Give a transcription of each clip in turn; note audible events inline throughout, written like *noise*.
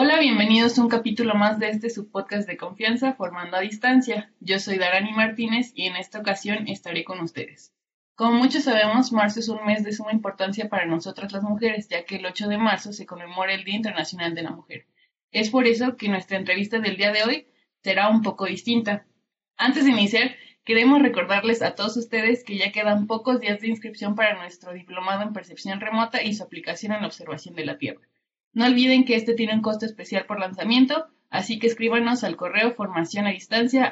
Hola, bienvenidos a un capítulo más de este subpodcast de confianza Formando a Distancia. Yo soy Darani Martínez y en esta ocasión estaré con ustedes. Como muchos sabemos, marzo es un mes de suma importancia para nosotras las mujeres, ya que el 8 de marzo se conmemora el Día Internacional de la Mujer. Es por eso que nuestra entrevista del día de hoy será un poco distinta. Antes de iniciar, queremos recordarles a todos ustedes que ya quedan pocos días de inscripción para nuestro diplomado en percepción remota y su aplicación en la observación de la Tierra. No olviden que este tiene un costo especial por lanzamiento, así que escríbanos al correo formación a distancia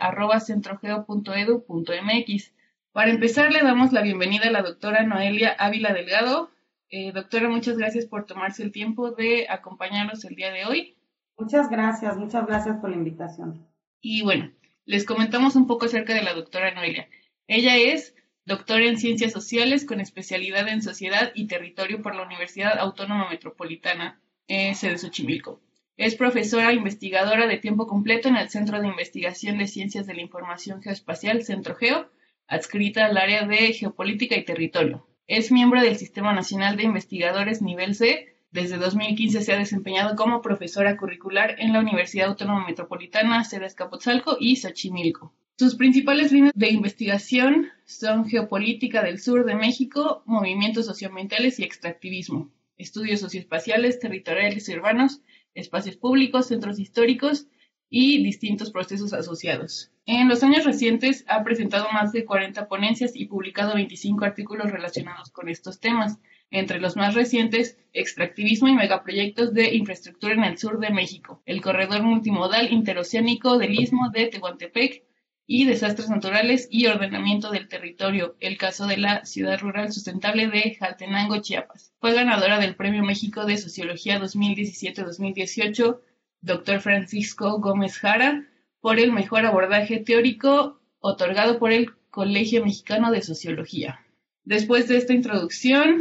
Para empezar, le damos la bienvenida a la doctora Noelia Ávila Delgado. Eh, doctora, muchas gracias por tomarse el tiempo de acompañarnos el día de hoy. Muchas gracias, muchas gracias por la invitación. Y bueno, les comentamos un poco acerca de la doctora Noelia. Ella es doctora en Ciencias Sociales con especialidad en Sociedad y Territorio por la Universidad Autónoma Metropolitana de Xochimilco. Es profesora investigadora de tiempo completo en el Centro de Investigación de Ciencias de la Información Geoespacial, Centro Geo, adscrita al área de Geopolítica y Territorio. Es miembro del Sistema Nacional de Investigadores Nivel C. Desde 2015 se ha desempeñado como profesora curricular en la Universidad Autónoma Metropolitana, sede Escapotzalco y Xochimilco. Sus principales líneas de investigación son geopolítica del sur de México, movimientos socioambientales y extractivismo estudios socioespaciales, territoriales y urbanos, espacios públicos, centros históricos y distintos procesos asociados. En los años recientes ha presentado más de 40 ponencias y publicado 25 artículos relacionados con estos temas, entre los más recientes, extractivismo y megaproyectos de infraestructura en el sur de México, el corredor multimodal interoceánico del istmo de Tehuantepec, y desastres naturales y ordenamiento del territorio, el caso de la ciudad rural sustentable de Jaltenango, Chiapas. Fue ganadora del Premio México de Sociología 2017-2018, Dr. Francisco Gómez Jara, por el mejor abordaje teórico otorgado por el Colegio Mexicano de Sociología. Después de esta introducción,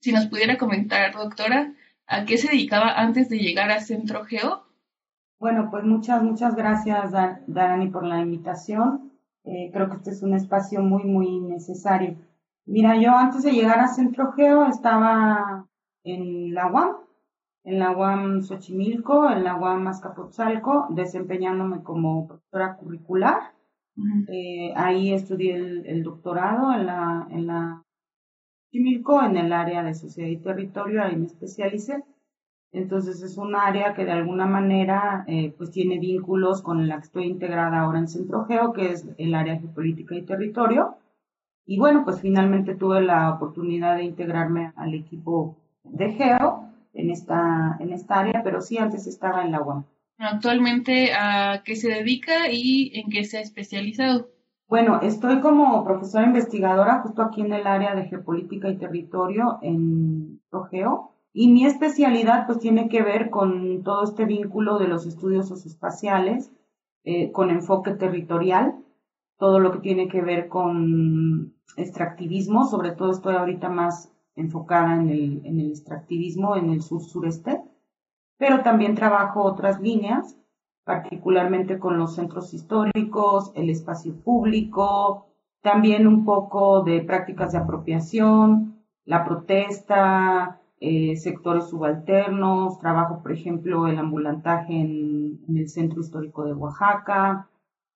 si nos pudiera comentar, doctora, ¿a qué se dedicaba antes de llegar a Centro Geo? Bueno, pues muchas, muchas gracias, Dani, por la invitación. Eh, creo que este es un espacio muy, muy necesario. Mira, yo antes de llegar a Centro Geo estaba en la UAM, en la UAM Xochimilco, en la UAM Azcapotzalco, desempeñándome como profesora curricular. Eh, ahí estudié el, doctorado en la, en la Xochimilco, en el área de sociedad y territorio, ahí me especialicé. Entonces es un área que de alguna manera eh, pues tiene vínculos con la que estoy integrada ahora en Centro Geo, que es el área geopolítica y territorio. Y bueno, pues finalmente tuve la oportunidad de integrarme al equipo de Geo en esta, en esta área, pero sí antes estaba en la UAM. Actualmente, ¿a qué se dedica y en qué se ha especializado? Bueno, estoy como profesora investigadora justo aquí en el área de geopolítica y territorio en Geo y mi especialidad pues tiene que ver con todo este vínculo de los estudios socioespaciales, eh, con enfoque territorial, todo lo que tiene que ver con extractivismo, sobre todo estoy ahorita más enfocada en el, en el extractivismo en el sur-sureste, pero también trabajo otras líneas, particularmente con los centros históricos, el espacio público, también un poco de prácticas de apropiación, la protesta, eh, sectores subalternos, trabajo, por ejemplo, el ambulantaje en, el Centro Histórico de Oaxaca.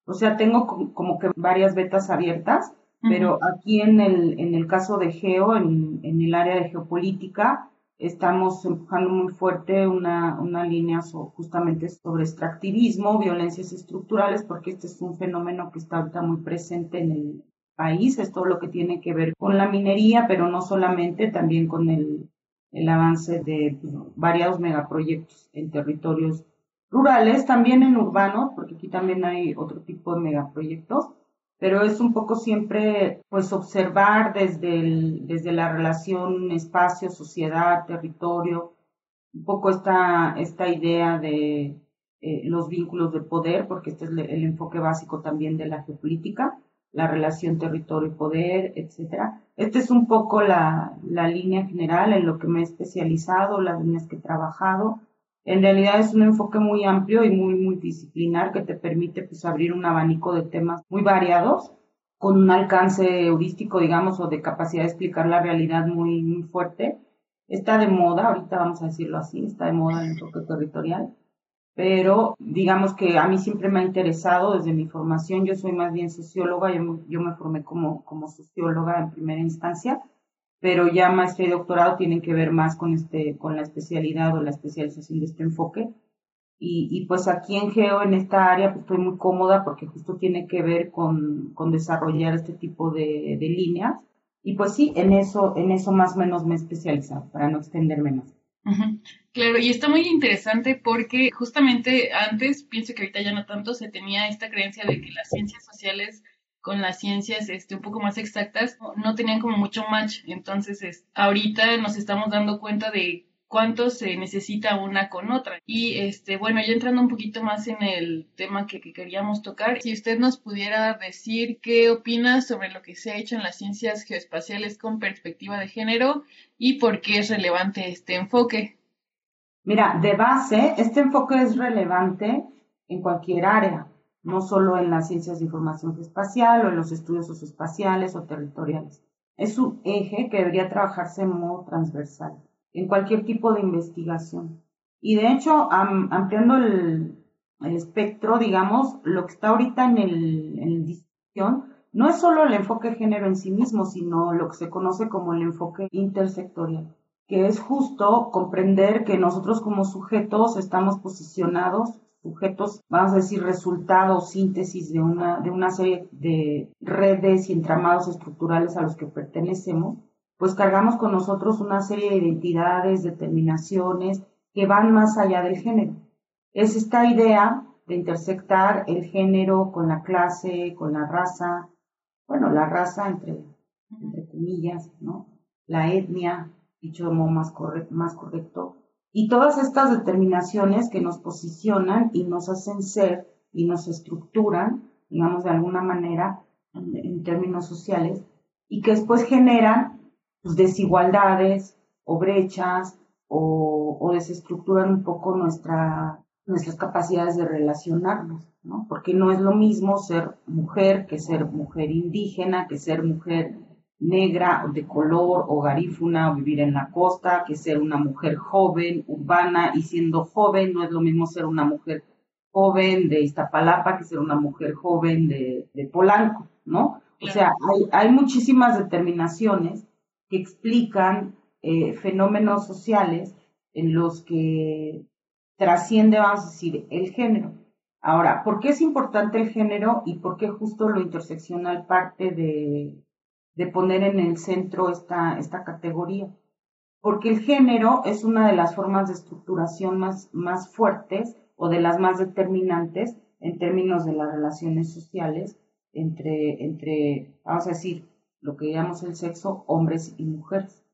O sea, tengo como que varias vetas abiertas, pero aquí en el, en el caso de Geo, en, en el área de geopolítica, estamos empujando muy fuerte una, una línea justamente sobre extractivismo, violencias estructurales, porque este es un fenómeno que está ahorita muy presente en el país, es todo lo que tiene que ver con la minería, pero no solamente, también con el el avance de pues, variados megaproyectos en territorios rurales, también en urbanos, porque aquí también hay otro tipo de megaproyectos, pero es un poco siempre pues observar desde, desde la relación espacio, sociedad, territorio, un poco esta, esta idea de eh, los vínculos de poder, porque este es el enfoque básico también de la geopolítica, la relación territorio poder, etcétera. Esta es un poco la, la, línea general en lo que me he especializado, las líneas que he trabajado. En realidad es un enfoque muy amplio y muy multidisciplinar que te permite pues abrir un abanico de temas muy variados con un alcance heurístico, digamos, o de capacidad de explicar la realidad muy, muy fuerte. Está de moda, ahorita vamos a decirlo así, está de moda el enfoque territorial. Pero digamos que a mí siempre me ha interesado desde mi formación, yo soy más bien socióloga, yo, yo me formé como, como socióloga en primera instancia, pero ya maestría y doctorado tienen que ver más con, este, con la especialidad o la especialización de este enfoque. Y, y pues aquí en Geo, en esta área, pues estoy muy cómoda porque justo tiene que ver con, con desarrollar este tipo de, de líneas. Y pues sí, en eso, en eso más o menos me he especializado, para no extenderme más. Claro, y está muy interesante porque justamente antes, pienso que ahorita ya no tanto, se tenía esta creencia de que las ciencias sociales con las ciencias este, un poco más exactas no tenían como mucho match. Entonces, es, ahorita nos estamos dando cuenta de cuánto se necesita una con otra. Y este, bueno, ya entrando un poquito más en el tema que, que, queríamos tocar, si usted nos pudiera decir qué opina sobre lo que se ha hecho en las ciencias geoespaciales con perspectiva de género y por qué es relevante este enfoque. Mira, de base, este enfoque es relevante en cualquier área no solo en las ciencias de información espacial o en los estudios socioespaciales o territoriales. Es un eje que debería trabajarse en modo transversal, en cualquier tipo de investigación. Y de hecho, ampliando el, espectro, digamos, lo que está ahorita en el, en discusión no es solo el enfoque género en sí mismo, sino lo que se conoce como el enfoque intersectorial, que es justo comprender que nosotros como sujetos estamos posicionados sujetos, vamos a decir, resultado, síntesis de una, de una serie de redes y entramados estructurales a los que pertenecemos, pues cargamos con nosotros una serie de identidades, determinaciones que van más allá del género. Es esta idea de intersectar el género con la clase, con la raza, bueno, la raza entre, entre comillas, ¿no? La etnia, dicho de modo más, más correcto, y todas estas determinaciones que nos posicionan y nos hacen ser y nos estructuran, digamos, de alguna manera, en, términos sociales, y que después generan pues, desigualdades o brechas o, o, desestructuran un poco nuestra, nuestras capacidades de relacionarnos, ¿no? Porque no es lo mismo ser mujer que ser mujer indígena, que ser mujer negra, de color o garífuna o vivir en la costa, que ser una mujer joven, urbana, y siendo joven no es lo mismo ser una mujer joven de Iztapalapa que ser una mujer joven de, Polanco, ¿no? O sea, hay, muchísimas determinaciones que explican eh, fenómenos sociales en los que trasciende, vamos a decir, el género. Ahora, ¿por qué es importante el género y por qué justo lo interseccional parte de, de poner en el centro esta, esta categoría. Porque el género es una de las formas de estructuración más, más fuertes o de las más determinantes en términos de las relaciones sociales entre, entre vamos a decir, lo que llamamos el sexo, hombres y mujeres.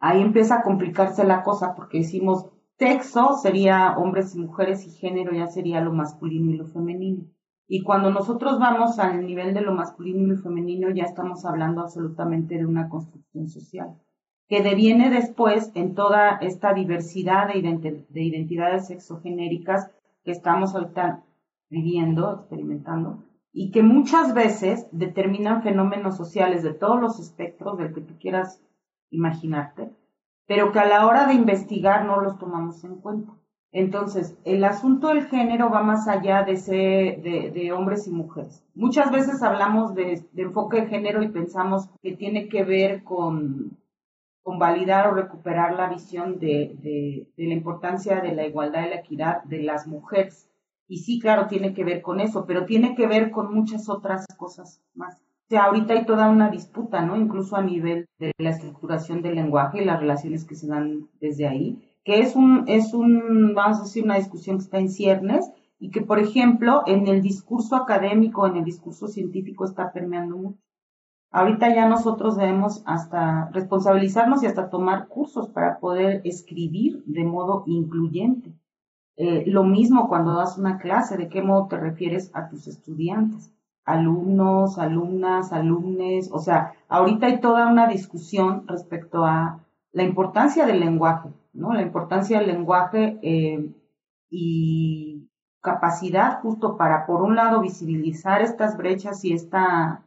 Ahí empieza a complicarse la cosa porque decimos sexo sería hombres y mujeres y género ya sería lo masculino y lo femenino. Y cuando nosotros vamos al nivel de lo masculino y lo femenino, ya estamos hablando absolutamente de una construcción social, que deviene después en toda esta diversidad de, de identidades sexogenéricas que estamos ahorita viviendo, experimentando, y que muchas veces determinan fenómenos sociales de todos los espectros del que tú quieras imaginarte, pero que a la hora de investigar no los tomamos en cuenta. Entonces, el asunto del género va más allá de, ser, de, hombres y mujeres. Muchas veces hablamos de, enfoque de género y pensamos que tiene que ver con, con validar o recuperar la visión de, la importancia de la igualdad y la equidad de las mujeres. Y sí, claro, tiene que ver con eso, pero tiene que ver con muchas otras cosas más. O sea, ahorita hay toda una disputa, ¿no? Incluso a nivel de la estructuración del lenguaje y las relaciones que se dan desde ahí que es un, es un, vamos a decir, una discusión que está en ciernes y que, por ejemplo, en el discurso académico, en el discurso científico está permeando mucho. Ahorita ya nosotros debemos hasta responsabilizarnos y hasta tomar cursos para poder escribir de modo incluyente. Eh, lo mismo cuando das una clase, de qué modo te refieres a tus estudiantes, alumnos, alumnas, alumnes. O sea, ahorita hay toda una discusión respecto a la importancia del lenguaje, ¿no? La importancia del lenguaje eh, y capacidad justo para, por un lado, visibilizar estas brechas y esta,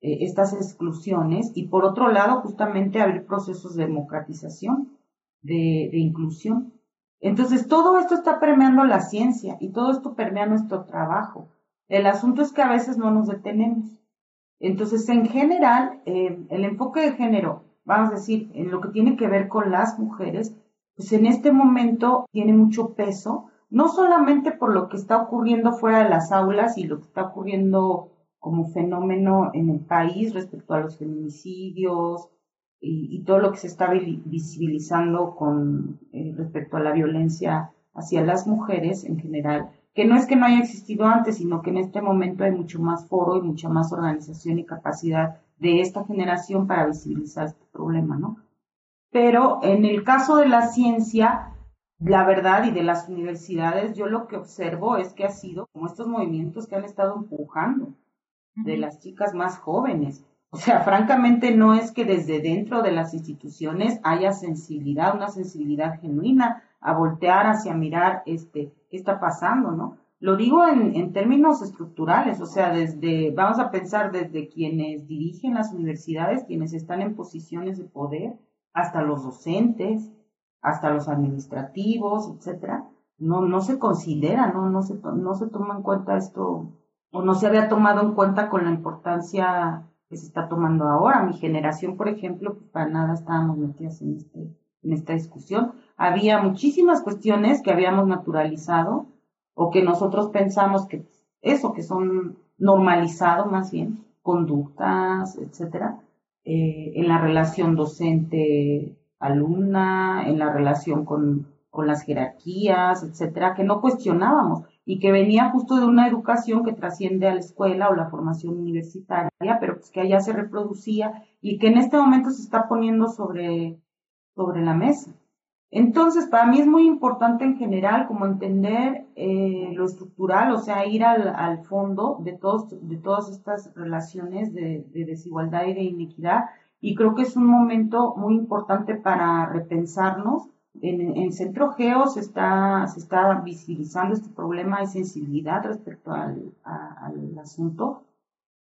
eh, estas exclusiones y, por otro lado, justamente abrir procesos de democratización, de, inclusión. Entonces, todo esto está permeando la ciencia y todo esto permea nuestro trabajo. El asunto es que a veces no nos detenemos. Entonces, en general, eh, el enfoque de género, vamos a decir, en lo que tiene que ver con las mujeres, pues en este momento tiene mucho peso, no solamente por lo que está ocurriendo fuera de las aulas y lo que está ocurriendo como fenómeno en el país respecto a los feminicidios y, todo lo que se está visibilizando con eh, respecto a la violencia hacia las mujeres en general, que no es que no haya existido antes, sino que en este momento hay mucho más foro y mucha más organización y capacidad de esta generación para visibilizar este problema, ¿no? Pero en el caso de la ciencia, la verdad y de las universidades, yo lo que observo es que ha sido como estos movimientos que han estado empujando de las chicas más jóvenes. O sea, francamente no es que desde dentro de las instituciones haya sensibilidad, una sensibilidad genuina a voltear hacia mirar este, qué está pasando, ¿no? Lo digo en, en términos estructurales, o sea, desde, vamos a pensar desde quienes dirigen las universidades, quienes están en posiciones de poder, hasta los docentes, hasta los administrativos, etcétera, no, no se considera, no, no se, no se toma en cuenta esto o no se había tomado en cuenta con la importancia que se está tomando ahora. Mi generación, por ejemplo, pues para nada estábamos metidas en, este, esta discusión. Había muchísimas cuestiones que habíamos naturalizado o que nosotros pensamos que eso, que son normalizado más bien, conductas, etcétera, eh, en la relación docente-alumna, en la relación con, con las jerarquías, etcétera, que no cuestionábamos y que venía justo de una educación que trasciende a la escuela o la formación universitaria, pero pues que allá se reproducía y que en este momento se está poniendo sobre, sobre la mesa. Entonces, para mí es muy importante en general como entender eh, lo estructural, o sea, ir al, al fondo de, todos, de todas estas relaciones de, de desigualdad y de inequidad. Y creo que es un momento muy importante para repensarnos en, Centro Geo se está, se está visibilizando este problema, hay sensibilidad respecto al, asunto,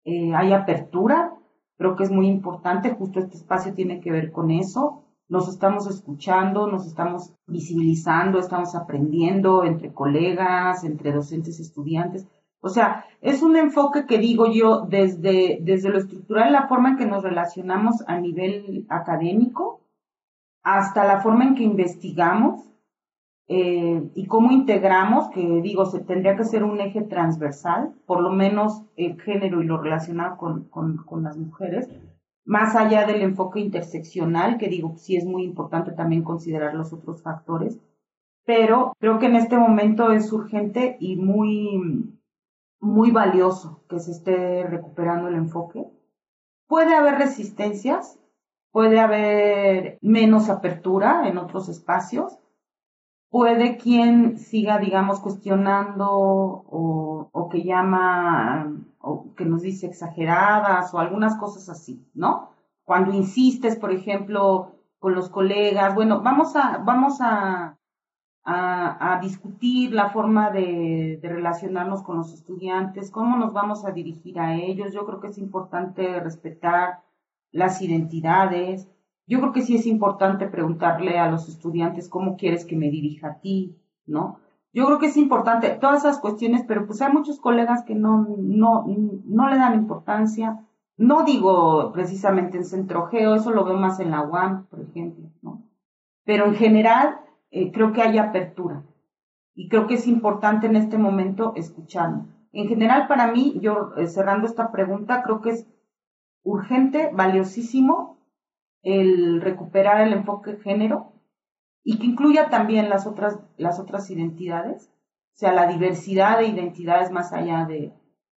eh, hay apertura, creo que es muy importante, justo este espacio tiene que ver con eso, nos estamos escuchando, nos estamos visibilizando, estamos aprendiendo entre colegas, entre docentes, estudiantes. O sea, es un enfoque que digo yo desde, desde lo estructural, la forma en que nos relacionamos a nivel académico, hasta la forma en que investigamos eh, y cómo integramos, que digo, se tendría que ser un eje transversal, por lo menos el género y lo relacionado con, con, las mujeres, más allá del enfoque interseccional, que digo, sí es muy importante también considerar los otros factores, pero creo que en este momento es urgente y muy, muy valioso que se esté recuperando el enfoque. Puede haber resistencias, puede haber menos apertura en otros espacios, puede quien siga, digamos, cuestionando o, que llama o que nos dice exageradas o algunas cosas así, ¿no? Cuando insistes, por ejemplo, con los colegas, bueno, vamos a, vamos a, a, discutir la forma de, de, relacionarnos con los estudiantes, cómo nos vamos a dirigir a ellos. Yo creo que es importante respetar las identidades. Yo creo que sí es importante preguntarle a los estudiantes cómo quieres que me dirija a ti, ¿no? Yo creo que es importante todas esas cuestiones, pero pues hay muchos colegas que no, no, no le dan importancia. No digo precisamente en Centro Geo, eso lo veo más en la UAM, por ejemplo, ¿no? Pero en general eh, creo que hay apertura y creo que es importante en este momento escucharnos. En general, para mí, yo eh, cerrando esta pregunta, creo que es urgente, valiosísimo, el recuperar el enfoque género y que incluya también las otras, las otras identidades, o sea, la diversidad de identidades más allá de,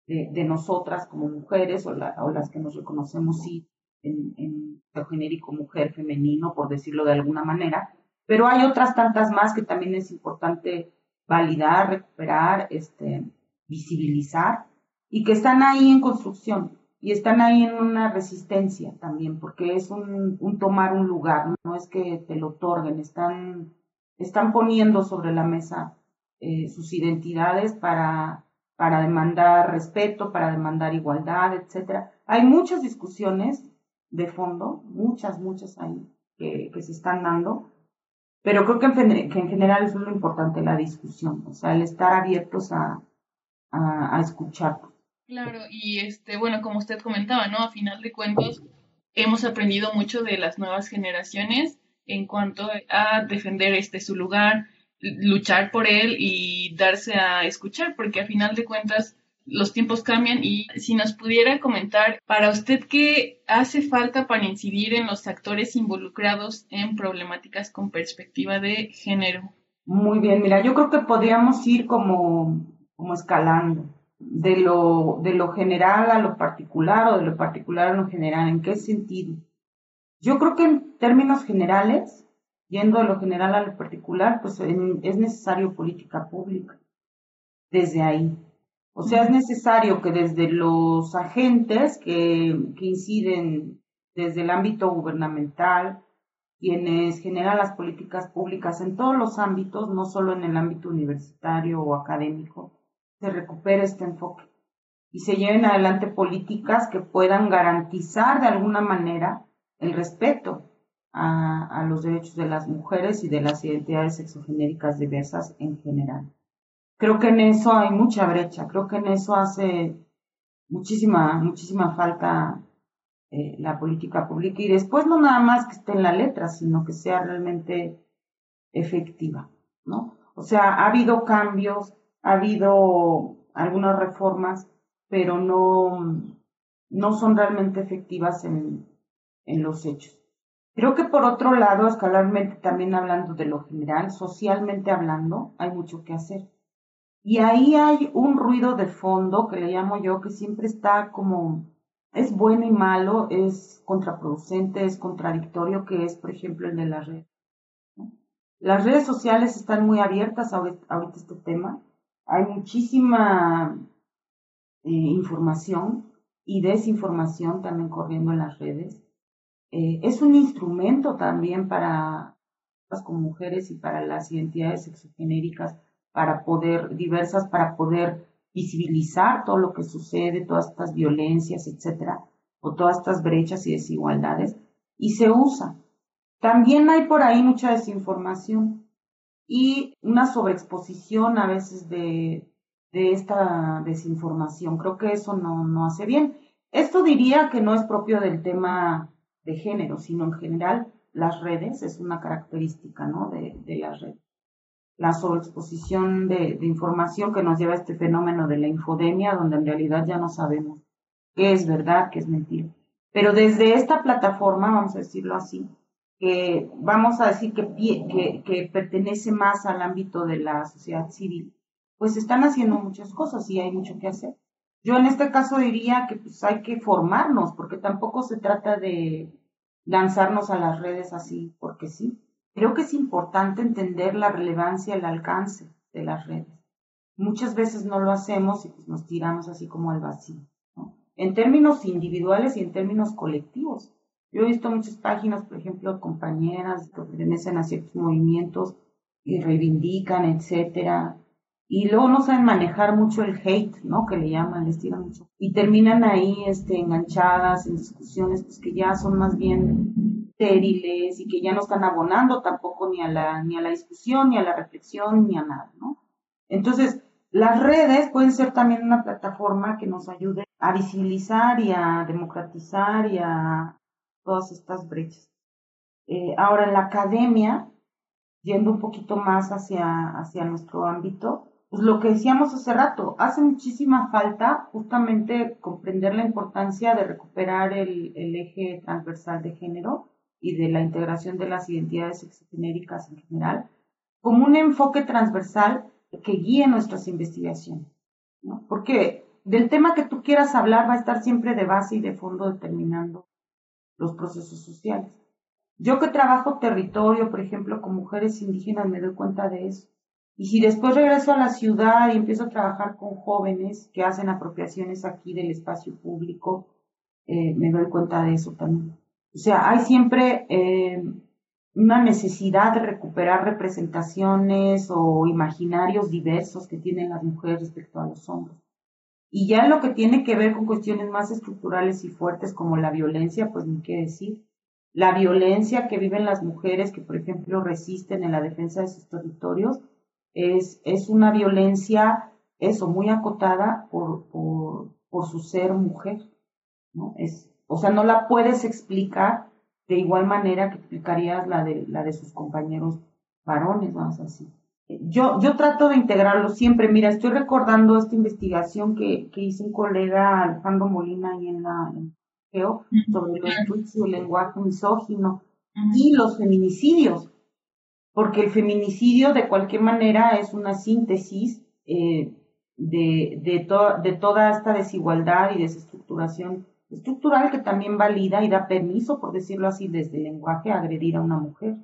de, nosotras como mujeres o, las que nos reconocemos sí en, en lo genérico mujer femenino, por decirlo de alguna manera, pero hay otras tantas más que también es importante validar, recuperar, este, visibilizar y que están ahí en construcción y están ahí en una resistencia también, porque es un, tomar un lugar, no es que te lo otorguen, están, están poniendo sobre la mesa eh, sus identidades para, para demandar respeto, para demandar igualdad, etcétera. Hay muchas discusiones de fondo, muchas, muchas ahí que, que se están dando, Pero creo que en, general es muy importante la discusión, o sea, el estar abiertos a, a, a escuchar. Claro, y este, bueno, como usted comentaba, ¿no? A final de cuentas, hemos aprendido mucho de las nuevas generaciones en cuanto a defender este su lugar, luchar por él y darse a escuchar, porque a final de cuentas los tiempos cambian y si nos pudiera comentar para usted qué hace falta para incidir en los actores involucrados en problemáticas con perspectiva de género. Muy bien, mira, yo creo que podríamos ir como, como escalando de lo, de lo general a lo particular o de lo particular a lo general. ¿En qué sentido? Yo creo que en términos generales, yendo de lo general a lo particular, pues es necesario política pública. Desde ahí. O sea, es necesario que desde los agentes que, que inciden desde el ámbito gubernamental, quienes generan las políticas públicas en todos los ámbitos, no solo en el ámbito universitario o académico, se recupere este enfoque y se lleven adelante políticas que puedan garantizar de alguna manera el respeto a, a, los derechos de las mujeres y de las identidades sexogenéricas diversas en general. Creo que en eso hay mucha brecha, creo que en eso hace muchísima, muchísima falta eh, la política pública y después no nada más que esté en la letra, sino que sea realmente efectiva, ¿no? O sea, ha habido cambios, ha habido algunas reformas, pero no, no son realmente efectivas en, en los hechos. Creo que por otro lado, escalarmente también hablando de lo general, socialmente hablando, hay mucho que hacer. Y ahí hay un ruido de fondo que le llamo yo, que siempre está como, es bueno y malo, es contraproducente, es contradictorio, que es, por ejemplo, el de las redes. Las redes sociales están muy abiertas ahorita este tema hay muchísima eh, información y desinformación también corriendo en las redes. Eh, es un instrumento también para las mujeres y para las identidades sexogenéricas, para poder, diversas, para poder visibilizar todo lo que sucede, todas estas violencias, etcétera, o todas estas brechas y desigualdades, y se usa. También hay por ahí mucha desinformación y una sobreexposición a veces de, de esta desinformación. Creo que eso no, no hace bien. Esto diría que no es propio del tema de género, sino en general las redes, es una característica ¿no? de, de las redes. La sobreexposición de, de, información que nos lleva a este fenómeno de la infodemia, donde en realidad ya no sabemos qué es verdad, qué es mentira. Pero desde esta plataforma, vamos a decirlo así, que vamos a decir que, que, pertenece más al ámbito de la sociedad civil, pues están haciendo muchas cosas y hay mucho que hacer. Yo en este caso diría que pues hay que formarnos, porque tampoco se trata de lanzarnos a las redes así, porque sí. Creo que es importante entender la relevancia, el alcance de las redes. Muchas veces no lo hacemos y pues nos tiramos así como al vacío, en términos individuales y en términos colectivos. Yo he visto muchas páginas, por ejemplo, compañeras que pertenecen a ciertos movimientos y reivindican, etcétera, y luego no saben manejar mucho el hate, ¿no? Que le llaman, les tiran mucho. Y terminan ahí, este, enganchadas en discusiones, pues que ya son más bien estériles y que ya no están abonando tampoco ni a la, ni a la discusión, ni a la reflexión, ni a nada, ¿no? Entonces, las redes pueden ser también una plataforma que nos ayude a visibilizar y a democratizar y a todas estas brechas. Eh, ahora, en la academia, yendo un poquito más hacia, hacia nuestro ámbito, pues lo que decíamos hace rato, hace muchísima falta justamente comprender la importancia de recuperar el, eje transversal de género y de la integración de las identidades sexogenéricas en general, como un enfoque transversal que guíe nuestras investigaciones. ¿no? Porque del tema que tú quieras hablar va a estar siempre de base y de fondo determinando los procesos sociales. Yo que trabajo territorio, por ejemplo, con mujeres indígenas, me doy cuenta de eso. Y si después regreso a la ciudad y empiezo a trabajar con jóvenes que hacen apropiaciones aquí del espacio público, eh, me doy cuenta de eso también. O sea, hay siempre eh, una necesidad de recuperar representaciones o imaginarios diversos que tienen las mujeres respecto a los hombres. Y ya lo que tiene que ver con cuestiones más estructurales y fuertes como la violencia, pues ni qué decir. la violencia que viven las mujeres que, por ejemplo, resisten en la defensa de sus territorios, es, es una violencia, eso, muy acotada por, por, por su ser mujer, ¿no? Es, o sea, no la puedes explicar de igual manera que explicarías la de, la de sus compañeros varones, vamos así. Yo, yo trato de integrarlo siempre. Mira, estoy recordando esta investigación que, que hizo un colega Alejandro Molina ahí en la en GEO sobre los tweets y el lenguaje misógino y los feminicidios, porque el feminicidio de cualquier manera es una síntesis eh, de, de, de toda esta desigualdad y desestructuración estructural que también valida y da permiso, por decirlo así, desde el lenguaje a agredir a una mujer,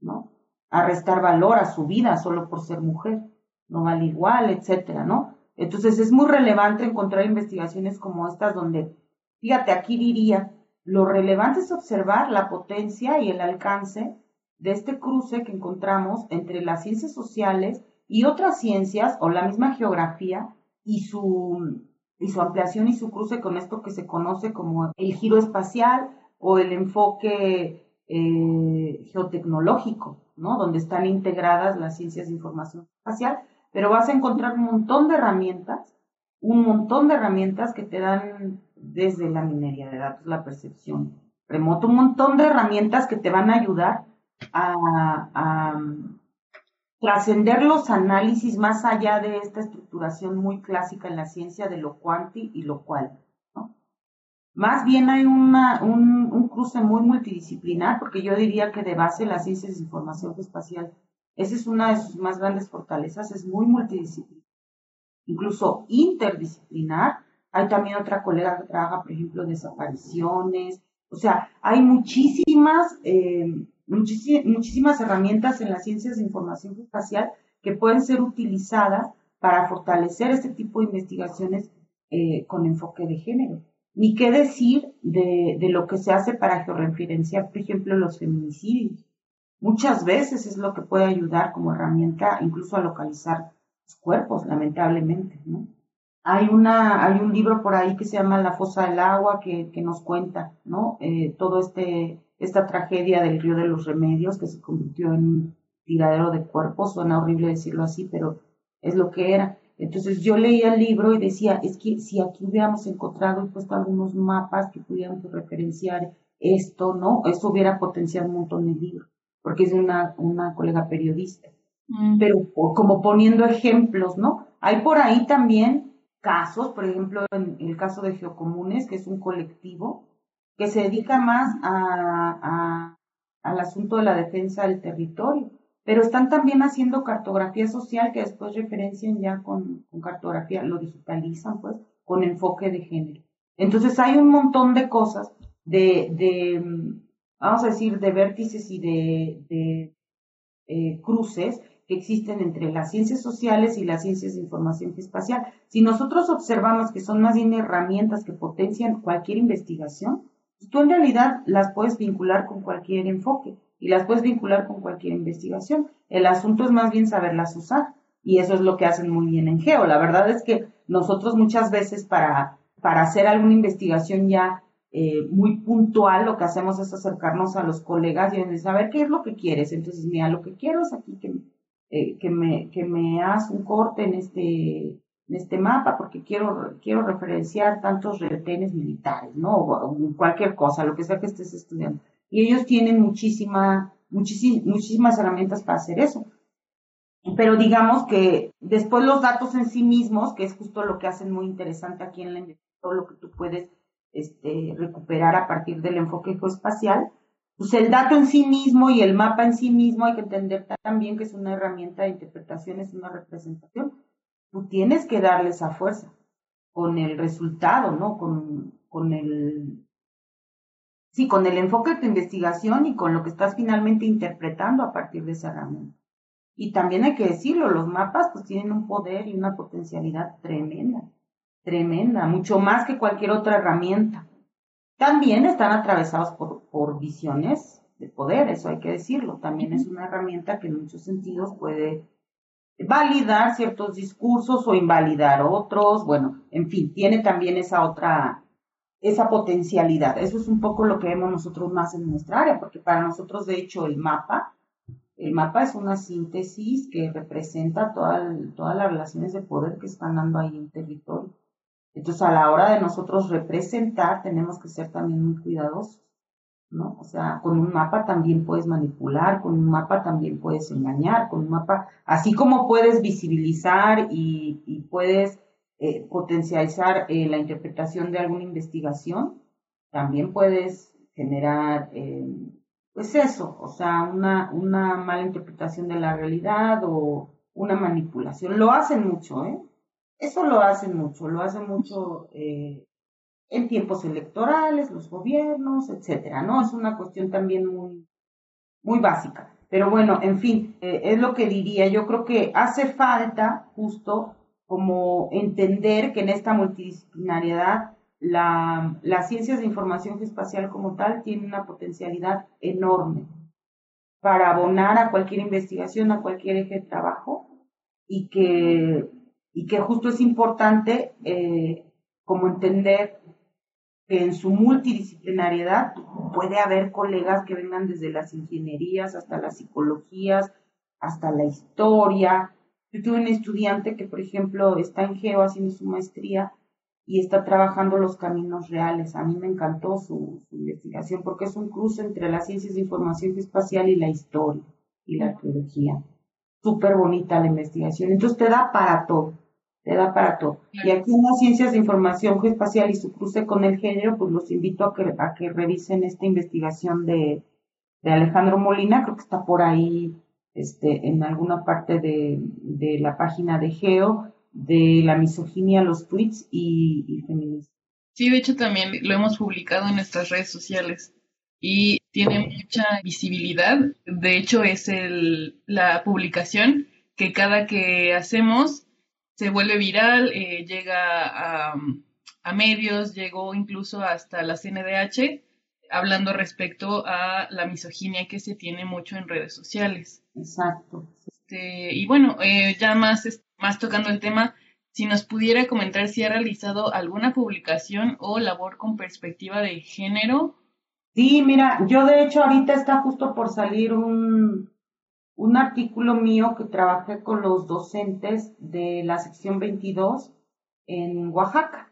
¿no? A restar valor a su vida solo por ser mujer, no vale igual, etcétera, ¿no? Entonces es muy relevante encontrar investigaciones como estas donde, fíjate, aquí diría, lo relevante es observar la potencia y el alcance de este cruce que encontramos entre las ciencias sociales y otras ciencias o la misma geografía y su y su ampliación y su cruce con esto que se conoce como el giro espacial o el enfoque eh, geotecnológico, ¿no? Donde están integradas las ciencias de información espacial, pero vas a encontrar un montón de herramientas, un montón de herramientas que te dan desde la minería de datos, la percepción remoto, un montón de herramientas que te van a ayudar a trascender los análisis más allá de esta estructuración muy clásica en la ciencia de lo cuanti y lo cual. Más bien hay una, un, un, cruce muy multidisciplinar, porque yo diría que de base las ciencias de información espacial, esa es una de sus más grandes fortalezas, es muy multidisciplinar, incluso interdisciplinar. Hay también otra colega que trabaja, por ejemplo, desapariciones. O sea, hay muchísimas eh, muchísimas herramientas en las ciencias de información espacial que pueden ser utilizadas para fortalecer este tipo de investigaciones eh, con enfoque de género. Ni qué decir de, de, lo que se hace para georreferenciar, por ejemplo, los feminicidios. Muchas veces es lo que puede ayudar como herramienta incluso a localizar los cuerpos, lamentablemente. ¿no? Hay, una, hay un libro por ahí que se llama La fosa del agua que, que nos cuenta ¿no? Eh, todo este esta tragedia del río de los remedios que se convirtió en un tiradero de cuerpos, suena horrible decirlo así, pero es lo que era. Entonces yo leía el libro y decía, es que si aquí hubiéramos encontrado y puesto algunos mapas que pudieran referenciar esto, ¿no? Eso hubiera potenciado un montón el libro, porque es una, una colega periodista. Mm. Pero como poniendo ejemplos, ¿no? Hay por ahí también casos, por ejemplo, en el caso de Geocomunes, que es un colectivo que se dedica más a, al asunto de la defensa del territorio, pero están también haciendo cartografía social que después referencian ya con, cartografía, lo digitalizan pues con enfoque de género. Entonces hay un montón de cosas, de, de vamos a decir, de vértices y de, de eh, cruces que existen entre las ciencias sociales y las ciencias de información espacial. Si nosotros observamos que son más bien herramientas que potencian cualquier investigación, tú en realidad las puedes vincular con cualquier enfoque y las puedes vincular con cualquier investigación. El asunto es más bien saberlas usar y eso es lo que hacen muy bien en Geo. La verdad es que nosotros muchas veces para, para hacer alguna investigación ya eh, muy puntual, lo que hacemos es acercarnos a los colegas y decir, saber qué es lo que quieres. Entonces, mira, lo que quiero es aquí que, eh, que, me, que me hagas un corte en este en este mapa porque quiero, quiero referenciar tantos retenes militares, ¿no? O, cualquier cosa, lo que sea que estés estudiando. Y ellos tienen muchísima, muchísimas herramientas para hacer eso. Pero digamos que después los datos en sí mismos, que es justo lo que hacen muy interesante aquí en la investigación, todo lo que tú puedes este, recuperar a partir del enfoque geoespacial, pues el dato en sí mismo y el mapa en sí mismo hay que entender también que es una herramienta de interpretación, es una representación, tú tienes que darle esa fuerza con el resultado, ¿no? Con, con el, sí, con el enfoque de tu investigación y con lo que estás finalmente interpretando a partir de esa herramienta. Y también hay que decirlo, los mapas pues tienen un poder y una potencialidad tremenda, tremenda, mucho más que cualquier otra herramienta. También están atravesados por, por visiones de poder, eso hay que decirlo. También es una herramienta que en muchos sentidos puede validar ciertos discursos o invalidar otros, bueno, en fin, tiene también esa otra, esa potencialidad. Eso es un poco lo que vemos nosotros más en nuestra área, porque para nosotros, de hecho, el mapa, el mapa es una síntesis que representa todas las relaciones de poder que están dando ahí en territorio. Entonces, a la hora de nosotros representar, tenemos que ser también muy cuidadosos, ¿no? O sea, con un mapa también puedes manipular, con un mapa también puedes engañar, con un mapa, así como puedes visibilizar y, puedes eh, potencializar eh, la interpretación de alguna investigación, también puedes generar, eh, pues eso, o sea, una, una mala interpretación de la realidad o una manipulación. Lo hacen mucho, ¿eh? Eso lo hacen mucho, lo hacen mucho en tiempos electorales, los gobiernos, etcétera, ¿no? Es una cuestión también muy, muy básica. Pero bueno, en fin, es lo que diría. Yo creo que hace falta justo como entender que en esta multidisciplinariedad la, las ciencias de información espacial como tal tienen una potencialidad enorme para abonar a cualquier investigación, a cualquier eje de trabajo y que y que justo es importante eh, como entender que en su multidisciplinariedad puede haber colegas que vengan desde las ingenierías hasta las psicologías, hasta la historia. Yo tuve un estudiante que, por ejemplo, está en Geo haciendo su maestría y está trabajando los caminos reales. A mí me encantó su, su investigación porque es un cruce entre las ciencias de información espacial y la historia y la arqueología. Súper bonita la investigación. Entonces te da para todo te da para todo. Y aquí en las ciencias de información geoespacial y su cruce con el género, pues los invito a que, a que revisen esta investigación de, de Alejandro Molina, creo que está por ahí este, en alguna parte de, la página de Geo, de la misoginia, los tweets y, y feminismo. Sí, de hecho también lo hemos publicado en nuestras redes sociales y tiene mucha visibilidad. De hecho, es el, la publicación que cada que hacemos se vuelve viral, eh, llega a, medios, llegó incluso hasta la CNDH, hablando respecto a la misoginia que se tiene mucho en redes sociales. Exacto. Este, y bueno, eh, ya más, más tocando el tema, si nos pudiera comentar si ha realizado alguna publicación o labor con perspectiva de género. Sí, mira, yo de hecho ahorita está justo por salir un, un artículo mío que trabajé con los docentes de la sección 22 en Oaxaca,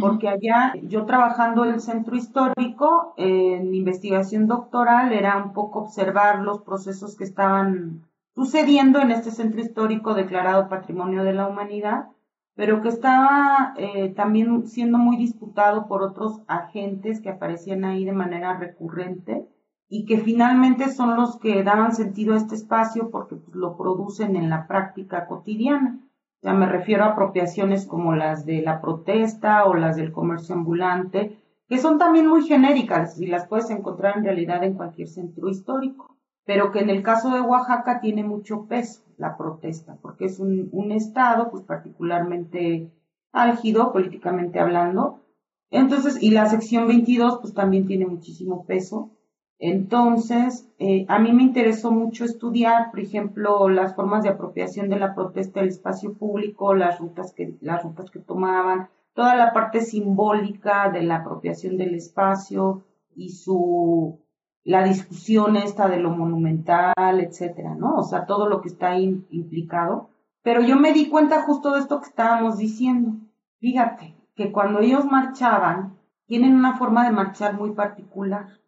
porque allá yo trabajando en el centro histórico, en investigación doctoral, era un poco observar los procesos que estaban sucediendo en este centro histórico declarado Patrimonio de la Humanidad, pero que estaba eh, también siendo muy disputado por otros agentes que aparecían ahí de manera recurrente y que finalmente son los que daban sentido a este espacio porque pues, lo producen en la práctica cotidiana. Ya me refiero a apropiaciones como las de la protesta o las del comercio ambulante, que son también muy genéricas y las puedes encontrar en realidad en cualquier centro histórico, pero que en el caso de Oaxaca tiene mucho peso la protesta, porque es un, un estado pues particularmente álgido políticamente hablando. Entonces, y la sección 22 pues también tiene muchísimo peso entonces, eh, a mí me interesó mucho estudiar, por ejemplo, las formas de apropiación de la protesta del espacio público, las rutas que, las rutas que tomaban, toda la parte simbólica de la apropiación del espacio y su la discusión esta de lo monumental, etcétera, ¿no? O sea, todo lo que está ahí implicado. Pero yo me di cuenta justo de esto que estábamos diciendo. Fíjate que cuando ellos marchaban, tienen una forma de marchar muy particular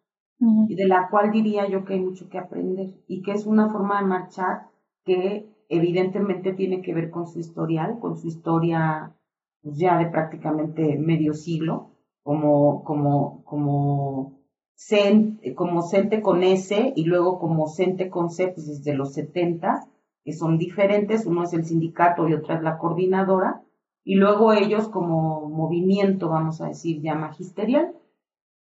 y de la cual diría yo que hay mucho que aprender y que es una forma de marchar que evidentemente tiene que ver con su historial, con su historia pues, ya de prácticamente medio siglo, como, como, como, como CENTE con S y luego como CENTE con C pues desde los 70, que son diferentes, uno es el sindicato y otra es la coordinadora, y luego ellos como movimiento, vamos a decir, ya magisterial,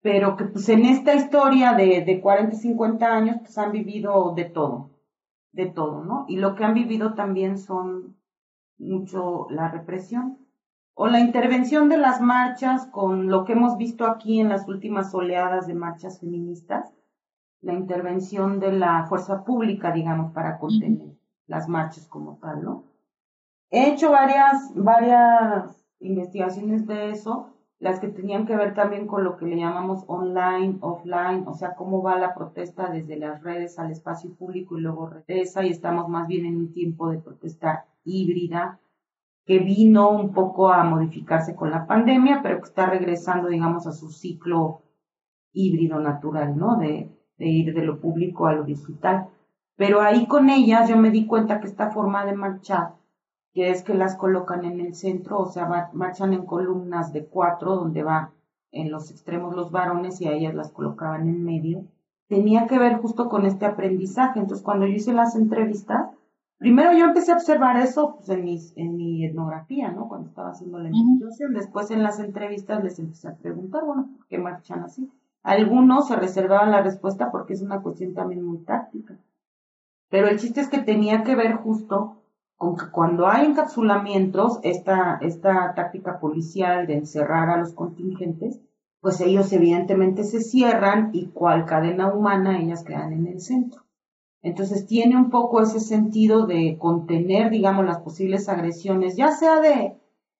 pero que pues en esta historia de, de 40, 50 años pues han vivido de todo, de todo, ¿no? Y lo que han vivido también son mucho la represión o la intervención de las marchas con lo que hemos visto aquí en las últimas oleadas de marchas feministas, la intervención de la fuerza pública, digamos, para contener las marchas como tal, ¿no? He hecho varias, varias investigaciones de eso las que tenían que ver también con lo que le llamamos online, offline, o sea, cómo va la protesta desde las redes al espacio público y luego regresa y estamos más bien en un tiempo de protesta híbrida que vino un poco a modificarse con la pandemia, pero que está regresando, digamos, a su ciclo híbrido natural, ¿no? De, de ir de lo público a lo digital. Pero ahí con ellas yo me di cuenta que esta forma de marchar que es que las colocan en el centro, o sea, marchan en columnas de cuatro, donde va en los extremos los varones y a ellas las colocaban en medio, tenía que ver justo con este aprendizaje. Entonces, cuando yo hice las entrevistas, primero yo empecé a observar eso pues, en, mis, en mi etnografía, ¿no? Cuando estaba haciendo la investigación. Después en las entrevistas les empecé a preguntar, bueno, ¿por qué marchan así? Algunos se reservaban la respuesta porque es una cuestión también muy táctica. Pero el chiste es que tenía que ver justo aunque cuando hay encapsulamientos, esta, esta táctica policial de encerrar a los contingentes, pues ellos evidentemente se cierran y cual cadena humana ellas quedan en el centro. Entonces tiene un poco ese sentido de contener, digamos, las posibles agresiones, ya sea de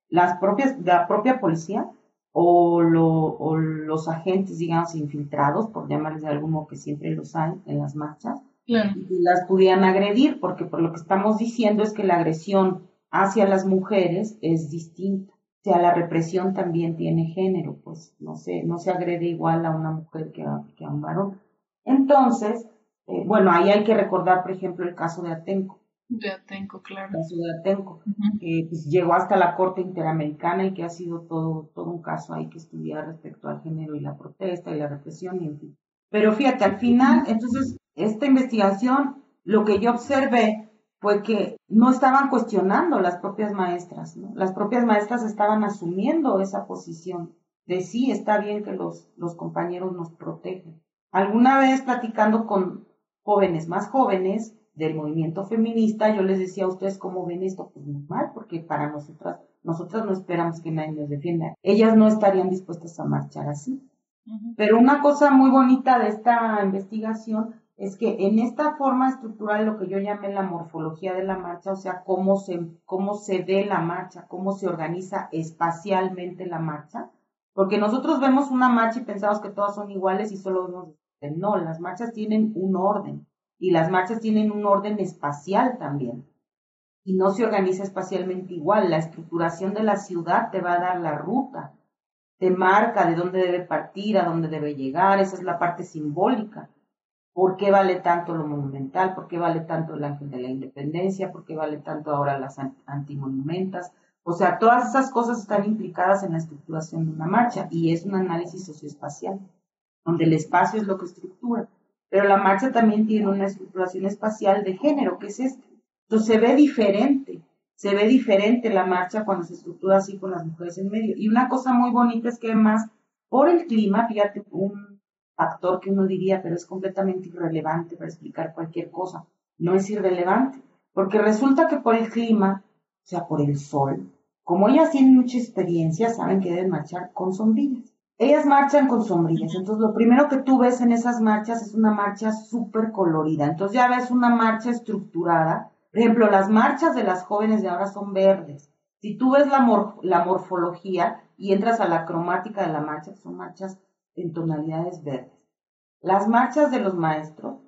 las propias, de la propia policía o, o los agentes, digamos, infiltrados, por llamarles de algún modo que siempre los hay en las marchas, y las pudieran agredir, porque por lo que estamos diciendo es que la agresión hacia las mujeres es distinta. O sea, la represión también tiene género, pues no se, no se agrede igual a una mujer que a, que a un varón. Entonces, eh, bueno, ahí hay que recordar, por ejemplo, el caso de Atenco. De Atenco, claro. El caso de Atenco, que pues, llegó hasta la Corte Interamericana y que ha sido todo, todo un caso ahí que estudiar respecto al género y la protesta y la represión y en fin. Pero fíjate, al final, entonces, esta investigación, lo que yo observé fue que no estaban cuestionando las propias maestras, ¿no? Las propias maestras estaban asumiendo esa posición de sí, está bien que los, los compañeros nos protejan. Alguna vez platicando con jóvenes más jóvenes del movimiento feminista, yo les decía a ustedes cómo ven esto, pues muy mal, porque para nosotras, nosotras no esperamos que nadie nos defienda. Ellas no estarían dispuestas a marchar así. Pero una cosa muy bonita de esta investigación es que en esta forma estructural, lo que yo llamé la morfología de la marcha, o sea, cómo se, cómo se ve la marcha, cómo se organiza espacialmente la marcha, porque nosotros vemos una marcha y pensamos que todas son iguales y solo vemos, no, las marchas tienen un orden y las marchas tienen un orden espacial también. Y no se organiza espacialmente igual. La estructuración de la ciudad te va a dar la ruta, te marca de dónde debe partir, a dónde debe llegar, esa es la parte simbólica ¿Por qué vale tanto lo monumental? ¿Por qué vale tanto el ángel de la independencia? ¿Por qué vale tanto ahora las antimonumentas? O sea, todas esas cosas están implicadas en la estructuración de una marcha y es un análisis socioespacial, donde el espacio es lo que estructura. Pero la marcha también tiene una estructuración espacial de género, que es este. Entonces se ve diferente, se ve diferente la marcha cuando se estructura así con las mujeres en medio. Y una cosa muy bonita es que además, por el clima, fíjate, un factor que uno diría, pero es completamente irrelevante para explicar cualquier cosa. No es irrelevante, porque resulta que por el clima, o sea, por el sol, como ellas tienen mucha experiencia, saben que deben marchar con sombrillas. Ellas marchan con sombrillas, entonces lo primero que tú ves en esas marchas es una marcha súper colorida. Entonces ya ves una marcha estructurada. Por ejemplo, las marchas de las jóvenes de ahora son verdes. Si tú ves la, la morfología y entras a la cromática de la marcha, son marchas en tonalidades verdes. Las marchas de los maestros,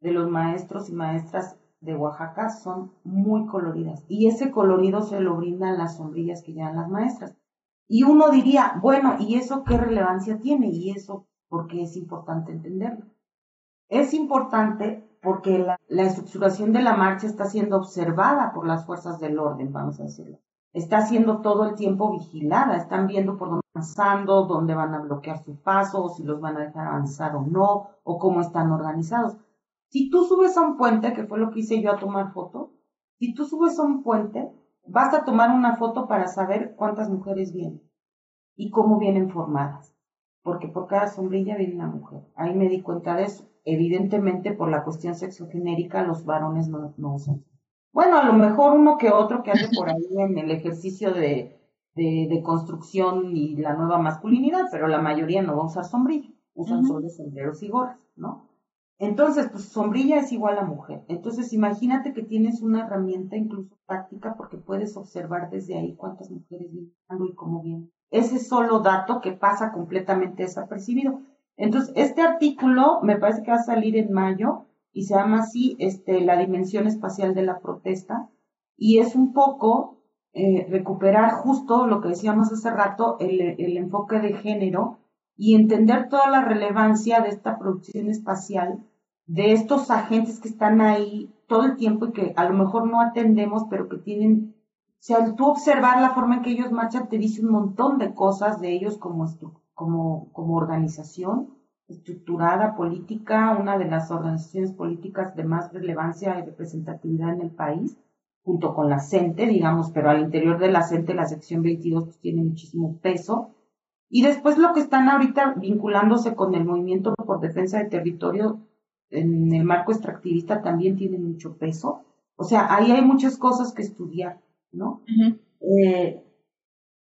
de los maestros y maestras de Oaxaca son muy coloridas y ese colorido se lo brindan las sombrillas que llevan las maestras. Y uno diría, bueno, ¿y eso qué relevancia tiene? Y eso, porque es importante entenderlo? Es importante porque la, la estructuración de la marcha está siendo observada por las fuerzas del orden, vamos a decirlo está siendo todo el tiempo vigilada, están viendo por dónde están avanzando, dónde van a bloquear su paso, o si los van a dejar avanzar o no, o cómo están organizados. Si tú subes a un puente, que fue lo que hice yo a tomar foto, si tú subes a un puente, basta tomar una foto para saber cuántas mujeres vienen y cómo vienen formadas, porque por cada sombrilla viene una mujer. Ahí me di cuenta de eso. Evidentemente, por la cuestión sexogenérica, los varones no usan bueno, a lo mejor uno que otro que ande por ahí en el ejercicio de, de, construcción y la nueva masculinidad, pero la mayoría no va a usar sombrilla, usan solo sombreros y gorras, ¿no? Entonces, pues sombrilla es igual a mujer. Entonces, imagínate que tienes una herramienta incluso práctica porque puedes observar desde ahí cuántas mujeres vienen y cómo vienen. ese solo dato que pasa completamente desapercibido. Entonces, este artículo me parece que va a salir en mayo y se llama así este, la dimensión espacial de la protesta y es un poco eh, recuperar justo lo que decíamos hace rato, el, el enfoque de género y entender toda la relevancia de esta producción espacial, de estos agentes que están ahí todo el tiempo y que a lo mejor no atendemos, pero que tienen o sea, tú observar la forma en que ellos marchan te dice un montón de cosas de ellos como, como, como organización estructurada, política, una de las organizaciones políticas de más relevancia y representatividad en el país, junto con la CENTE, digamos, pero al interior de la CENTE la sección 22 pues, tiene muchísimo peso. Y después lo que están ahorita vinculándose con el movimiento por defensa del territorio en el marco extractivista también tiene mucho peso. O sea, ahí hay muchas cosas que estudiar. ¿no? Eh,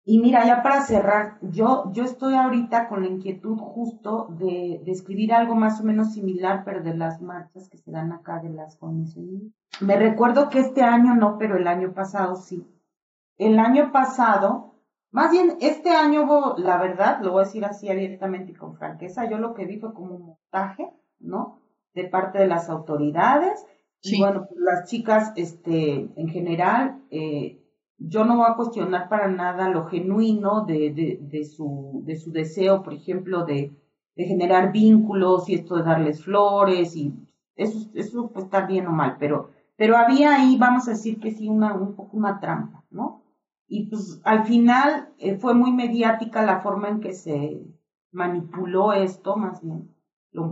y mira, ya para cerrar, yo, yo estoy ahorita con la inquietud justo de, de, escribir algo más o menos similar, pero de las marchas que se dan acá de las convenciones. Me recuerdo que este año no, pero el año pasado sí. El año pasado, más bien este año hubo, la verdad, lo voy a decir así abiertamente y con franqueza, yo lo que vi fue como un montaje, ¿no? De parte de las autoridades y bueno, las chicas, este, en general, eh, yo no voy a cuestionar para nada lo genuino de, su, de su deseo, por ejemplo, de, de generar vínculos y esto de darles flores y eso, eso puede estar bien o mal, pero, pero había ahí, vamos a decir que sí, una, un poco una trampa, ¿no? Y pues al final eh, fue muy mediática la forma en que se manipuló esto, más bien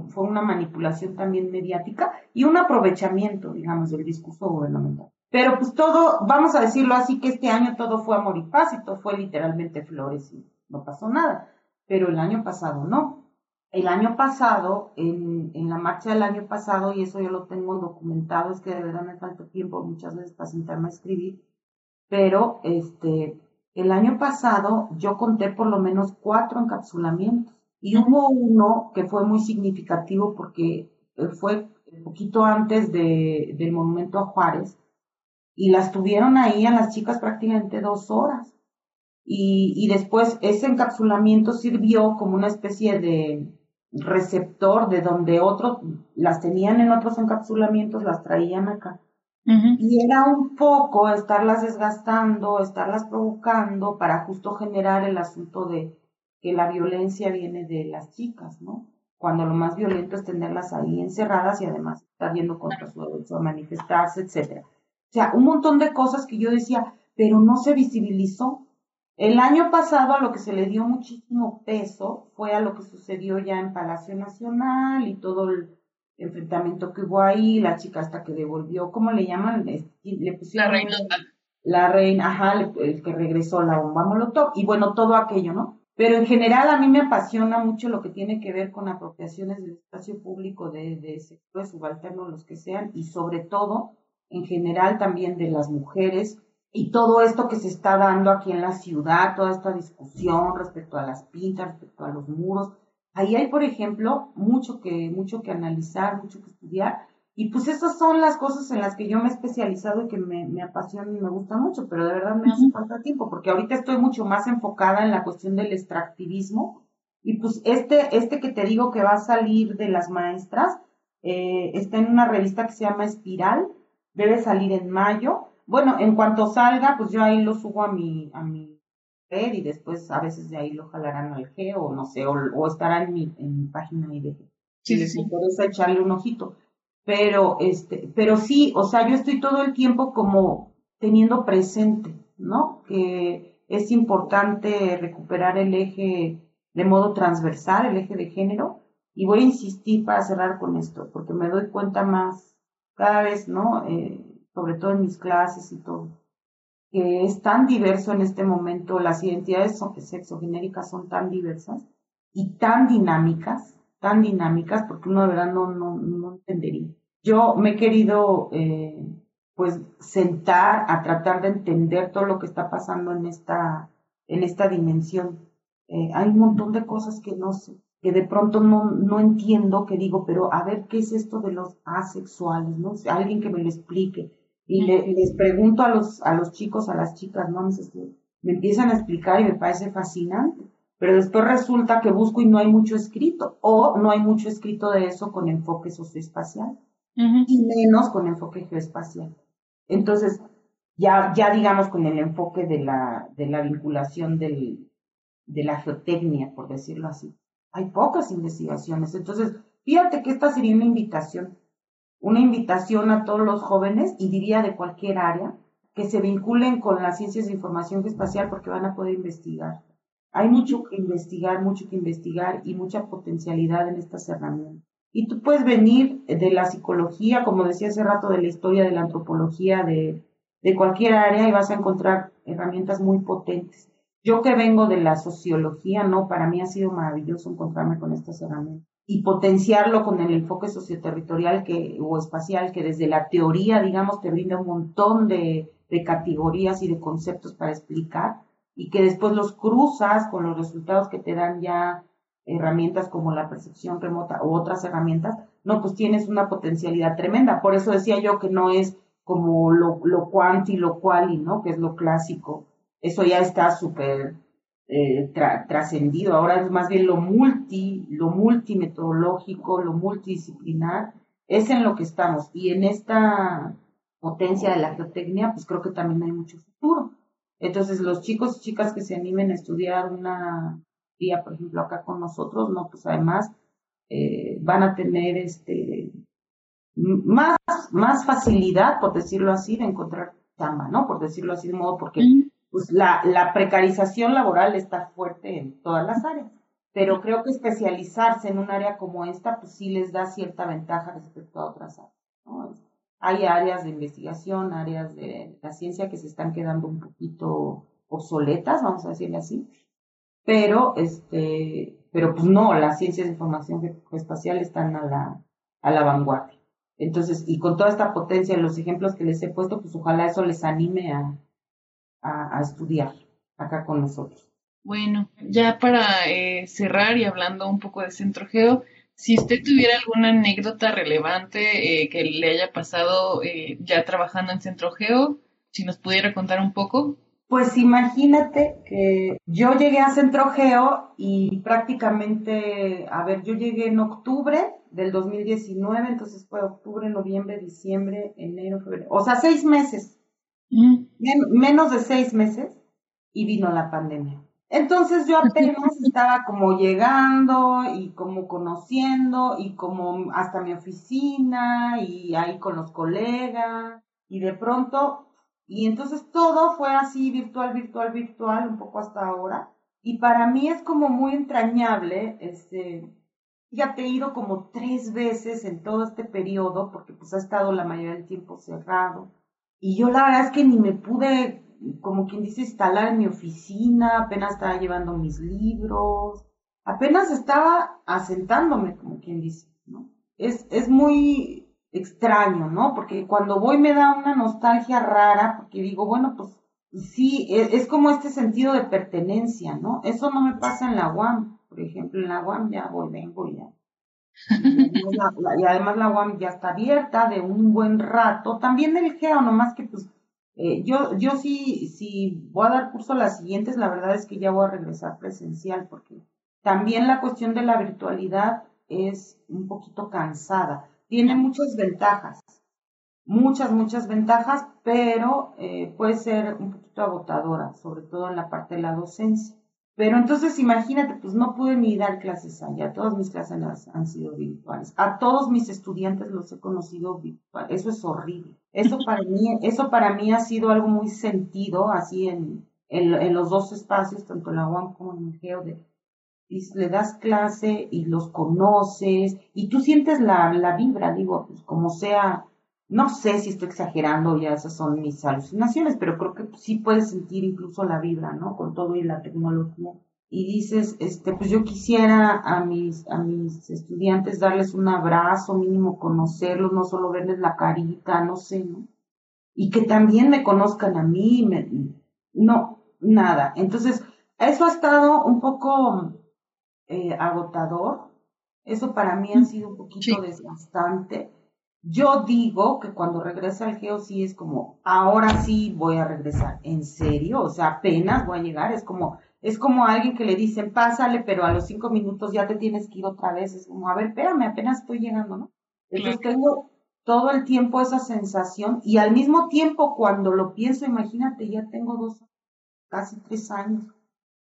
fue una manipulación también mediática y un aprovechamiento, digamos, del discurso gubernamental. Pero pues todo, vamos a decirlo así, que este año todo fue amor y paz y todo fue literalmente flores y no pasó nada. Pero el año pasado no. El año pasado, en, en la marcha del año pasado, y eso yo lo tengo documentado, es que de verdad me falta tiempo muchas veces para sentarme a escribir, pero este, el año pasado yo conté por lo menos cuatro encapsulamientos y hubo uno que fue muy significativo porque eh, fue un poquito antes de, del monumento a Juárez y las tuvieron ahí a las chicas prácticamente dos horas. Y, y después ese encapsulamiento sirvió como una especie de receptor de donde otros las tenían en otros encapsulamientos, las traían acá. Y era un poco estarlas desgastando, estarlas provocando para justo generar el asunto de, que la violencia viene de las chicas, ¿no? Cuando lo más violento es tenerlas ahí encerradas y además estar viendo contra su derecho a manifestarse, etcétera. O sea, un montón de cosas que yo decía, pero no se visibilizó. El año pasado a lo que se le dio muchísimo peso fue a lo que sucedió ya en Palacio Nacional y todo el enfrentamiento que hubo ahí, la chica hasta que devolvió, ¿cómo le llaman? Le la reina. La reina, ajá, el que regresó la bomba molotov y bueno, todo aquello, ¿no? Pero en general a mí me apasiona mucho lo que tiene que ver con apropiaciones del espacio público de, de sectores subalternos, los que sean, y sobre todo, en general también de las mujeres, y todo esto que se está dando aquí en la ciudad, toda esta discusión respecto a las pintas, respecto a los muros. Ahí hay, por ejemplo, mucho que, mucho que analizar, mucho que estudiar, y pues esas son las cosas en las que yo me he especializado y que me, me apasionan y me gustan mucho, pero de verdad me hace falta tiempo, porque ahorita estoy mucho más enfocada en la cuestión del extractivismo. Y pues este, este que te digo que va a salir de las maestras, eh, está en una revista que se llama Espiral, debe salir en mayo. Bueno, en cuanto salga, pues yo ahí lo subo a mi, a mi red y después a veces de ahí lo jalarán al G o no sé, o, estará en mi, en mi página ahí de si les interesa echarle un ojito pero este, pero sí, o sea, yo estoy todo el tiempo como teniendo presente, ¿no? Que es importante recuperar el eje de modo transversal, el eje de género, y voy a insistir para cerrar con esto, porque me doy cuenta más cada vez, ¿no? Eh, sobre todo en mis clases y todo, que es tan diverso en este momento, las identidades sexogenéricas son tan diversas y tan dinámicas tan dinámicas porque uno de verdad no, no, no entendería. Yo me he querido eh, pues sentar a tratar de entender todo lo que está pasando en esta, en esta dimensión. Eh, hay un montón de cosas que no sé, que de pronto no, no entiendo, que digo, pero a ver qué es esto de los asexuales, ¿no? alguien que me lo explique. Y le, les pregunto a los, a los chicos, a las chicas, ¿no? me empiezan a explicar y me parece fascinante. Pero después resulta que busco y no hay mucho escrito, o no hay mucho escrito de eso con enfoque socioespacial, y menos con enfoque geoespacial. Entonces, ya, ya digamos con el enfoque de la, de la vinculación del, de la geotecnia, por decirlo así. Hay pocas investigaciones. Entonces, fíjate que esta sería una invitación, una invitación a todos los jóvenes, y diría de cualquier área, que se vinculen con las ciencias de información espacial porque van a poder investigar. Hay mucho que investigar, mucho que investigar y mucha potencialidad en estas herramientas. Y tú puedes venir de la psicología, como decía hace rato, de la historia, de la antropología, de, de cualquier área y vas a encontrar herramientas muy potentes. Yo que vengo de la sociología, no, para mí ha sido maravilloso encontrarme con estas herramientas y potenciarlo con el enfoque socioterritorial que, o espacial que desde la teoría, digamos, te brinda un montón de, categorías y de conceptos para explicar y que después los cruzas con los resultados que te dan ya herramientas como la percepción remota u otras herramientas, no, pues tienes una potencialidad tremenda. Por eso decía yo que no es como lo, lo cuanti, lo quali, ¿no? Que es lo clásico. Eso ya está súper eh, trascendido. Ahora es más bien lo multi, lo multimetodológico, lo multidisciplinar. Es en lo que estamos. Y en esta potencia de la geotecnia, pues creo que también hay mucho futuro. Entonces, los chicos y chicas que se animen a estudiar una día, por ejemplo, acá con nosotros, no, pues además eh, van a tener este más, más facilidad, por decirlo así, de encontrar chamba, ¿no? Por decirlo así de modo, porque pues, la, la precarización laboral está fuerte en todas las áreas. Pero creo que especializarse en un área como esta, pues sí les da cierta ventaja respecto a otras áreas. hay áreas de investigación, áreas de la ciencia que se están quedando un poquito obsoletas, vamos a decirle así, pero este, pero pues no, las ciencias de información espacial están a la, a la vanguardia. Entonces, y con toda esta potencia, los ejemplos que les he puesto, pues ojalá eso les anime a, a, estudiar acá con nosotros. Bueno, ya para eh, cerrar y hablando un poco de Centro Geo, si usted tuviera alguna anécdota relevante eh, que le haya pasado eh, ya trabajando en Centro Geo, si nos pudiera contar un poco. Pues imagínate que yo llegué a Centro Geo y prácticamente, a ver, yo llegué en octubre del 2019, entonces fue octubre, noviembre, diciembre, enero, febrero, o sea, seis meses, menos de seis meses, y vino la pandemia. Entonces yo apenas *laughs* estaba como llegando y como conociendo y como hasta mi oficina y ahí con los colegas y de pronto, y entonces todo fue así virtual, virtual, virtual, un poco hasta ahora. Y para mí es como muy entrañable, este, ya te he ido como tres veces en todo este periodo porque pues ha estado la mayoría del tiempo cerrado. Y yo la verdad es que ni me pude como quien dice, instalar en mi oficina, apenas estaba llevando mis libros, apenas estaba asentándome, como quien dice, ¿no? Es, es muy extraño, ¿no? Porque cuando voy me da una nostalgia rara, porque digo, bueno, pues sí, es, es como este sentido de pertenencia, ¿no? Eso no me pasa en la UAM, por ejemplo, en la UAM ya voy, vengo ya. Y además la UAM ya está abierta de un buen rato, también el GEO, nomás que pues eh, yo, yo sí, si voy a dar curso a las siguientes, la verdad es que ya voy a regresar presencial, porque también la cuestión de la virtualidad es un poquito cansada. Tiene muchas ventajas, muchas, muchas ventajas, pero eh, puede ser un poquito agotadora, sobre todo en la parte de la docencia. Pero entonces imagínate, pues no pude ni dar clases allá, todas mis clases han sido virtuales. A todos mis estudiantes los he conocido virtual, eso es horrible. Eso *laughs* para mí, eso para mí ha sido algo muy sentido, así en, en, los dos espacios, tanto en la UAM como en el GEO, de, le das clase y los conoces y tú sientes la, la vibra, digo, pues como sea no sé si estoy exagerando, ya esas son mis alucinaciones, pero creo que sí puedes sentir incluso la vibra, ¿no? Con todo y la tecnología. Y dices, este, pues yo quisiera a mis, a mis estudiantes darles un abrazo, mínimo conocerlos, no solo verles la carita, no sé, ¿no? Y que también me conozcan a mí, no, nada. Entonces, eso ha estado un poco eh, agotador. Eso para mí ha sido un poquito desgastante Yo digo que cuando regresa al geo sí es como, ahora sí voy a regresar. ¿En serio? O sea, apenas voy a llegar. Es como, es como alguien que le dicen, pásale, pero a los cinco minutos ya te tienes que ir otra vez. Es como, a ver, espérame, apenas estoy llegando, ¿no? Entonces tengo todo el tiempo esa sensación y al mismo tiempo cuando lo pienso, imagínate, ya tengo dos, casi tres años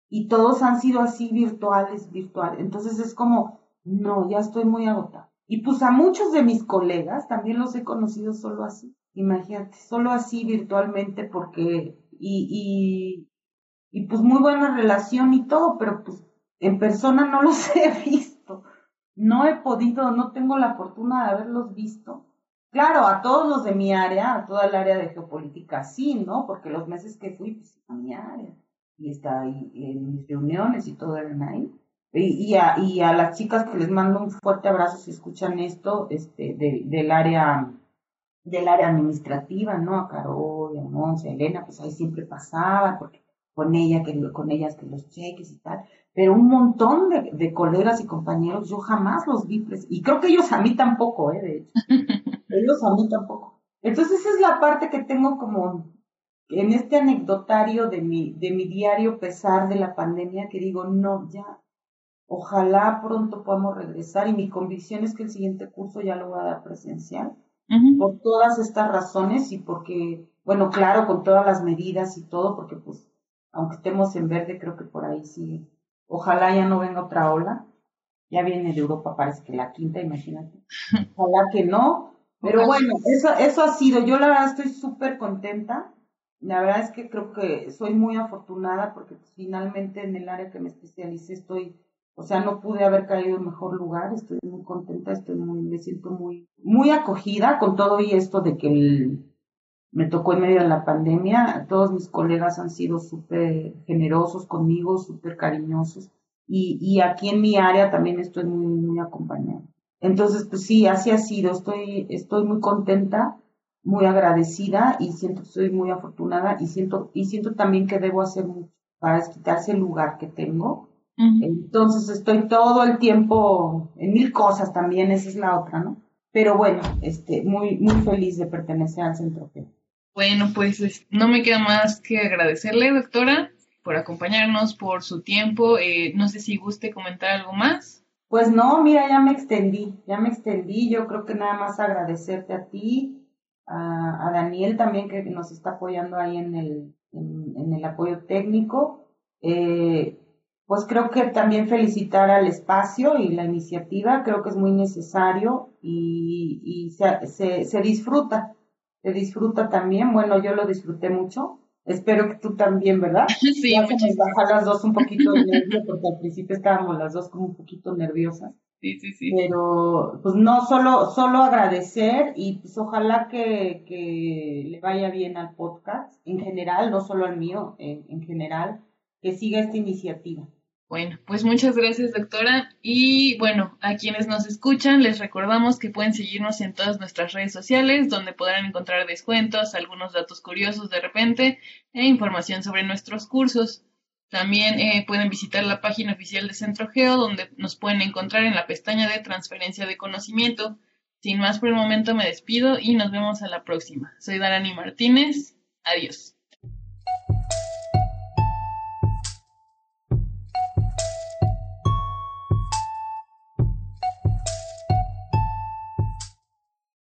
y todos han sido así virtuales, virtuales. Entonces es como, no, ya estoy muy agotada. Y pues a muchos de mis colegas también los he conocido solo así. Imagínate, solo así virtualmente porque, y, y, y pues muy buena relación y todo, pero pues en persona no *laughs* los he visto. No he podido, no tengo la fortuna de haberlos visto. Claro, a todos los de mi área, a toda el área de geopolítica, sí, ¿no? Porque los meses que fui, pues a mi área. Y está ahí en mis reuniones y todo eran ahí. Y, a, y a las chicas que les mando un fuerte abrazo si escuchan esto, este, del área del área administrativa, ¿no? A Carol, a Monse, a Elena, pues ahí siempre pasaba, porque con ella, que, con ellas que los cheques y tal, pero un montón de, de colegas y compañeros yo jamás los vi, y creo que ellos a mí tampoco, ¿eh? De hecho, *laughs* ellos a mí tampoco. Entonces esa es la parte que tengo como en este anecdotario de mi, de mi diario pesar de la pandemia, que digo, no, ya, Ojalá pronto podamos regresar y mi convicción es que el siguiente curso ya lo voy a dar presencial. Por todas estas razones y porque, bueno, claro, con todas las medidas y todo, porque pues, aunque estemos en verde, creo que por ahí sí. Ojalá ya no venga otra ola. Ya viene de Europa, parece que la quinta, imagínate. *laughs* Ojalá que no. Pero bueno, eso, eso ha sido. Yo la verdad estoy súper contenta. La verdad es que creo que soy muy afortunada porque pues, finalmente en el área que me especialicé estoy o sea, no pude haber caído en mejor lugar, estoy muy contenta, estoy muy, me siento muy, muy acogida con todo y esto de que me tocó en medio de la pandemia. Todos mis colegas han sido súper generosos conmigo, súper cariñosos. Y, y aquí en mi área también estoy muy, muy acompañada. Entonces, pues sí, así ha sido. Estoy, estoy muy contenta, muy agradecida y siento que soy muy afortunada y siento, y siento también que debo hacer mucho para quitarse el lugar que tengo entonces estoy todo el tiempo en mil cosas también, esa es la otra, ¿no? Pero bueno, este, muy, muy feliz de pertenecer al Centro Bueno, pues no me queda más que agradecerle, doctora, por acompañarnos, por su tiempo. Eh, no sé si guste comentar algo más. Pues no, mira, ya me extendí, ya me extendí. Yo creo que nada más agradecerte a ti, a, Daniel también que nos está apoyando ahí en el, en, el apoyo técnico. Eh, pues creo que también felicitar al espacio y la iniciativa, creo que es muy necesario y, se, se, disfruta, se disfruta también, bueno, yo lo disfruté mucho, espero que tú también, ¿verdad? *laughs* Sí, ya se nos baja las dos un poquito de nervio, porque al principio estábamos las dos como un poquito nerviosas. Sí, sí, sí. Pero, pues no, solo, solo agradecer y pues ojalá que, que le vaya bien al podcast en general, no solo al mío, en general, que siga esta iniciativa. Bueno, pues muchas gracias, doctora. Y bueno, a quienes nos escuchan, les recordamos que pueden seguirnos en todas nuestras redes sociales, donde podrán encontrar descuentos, algunos datos curiosos de repente e información sobre nuestros cursos. También eh, pueden visitar la página oficial de Centro Geo, donde nos pueden encontrar en la pestaña de transferencia de conocimiento. Sin más por el momento me despido y nos vemos a la próxima. Soy Darani Martínez. Adiós.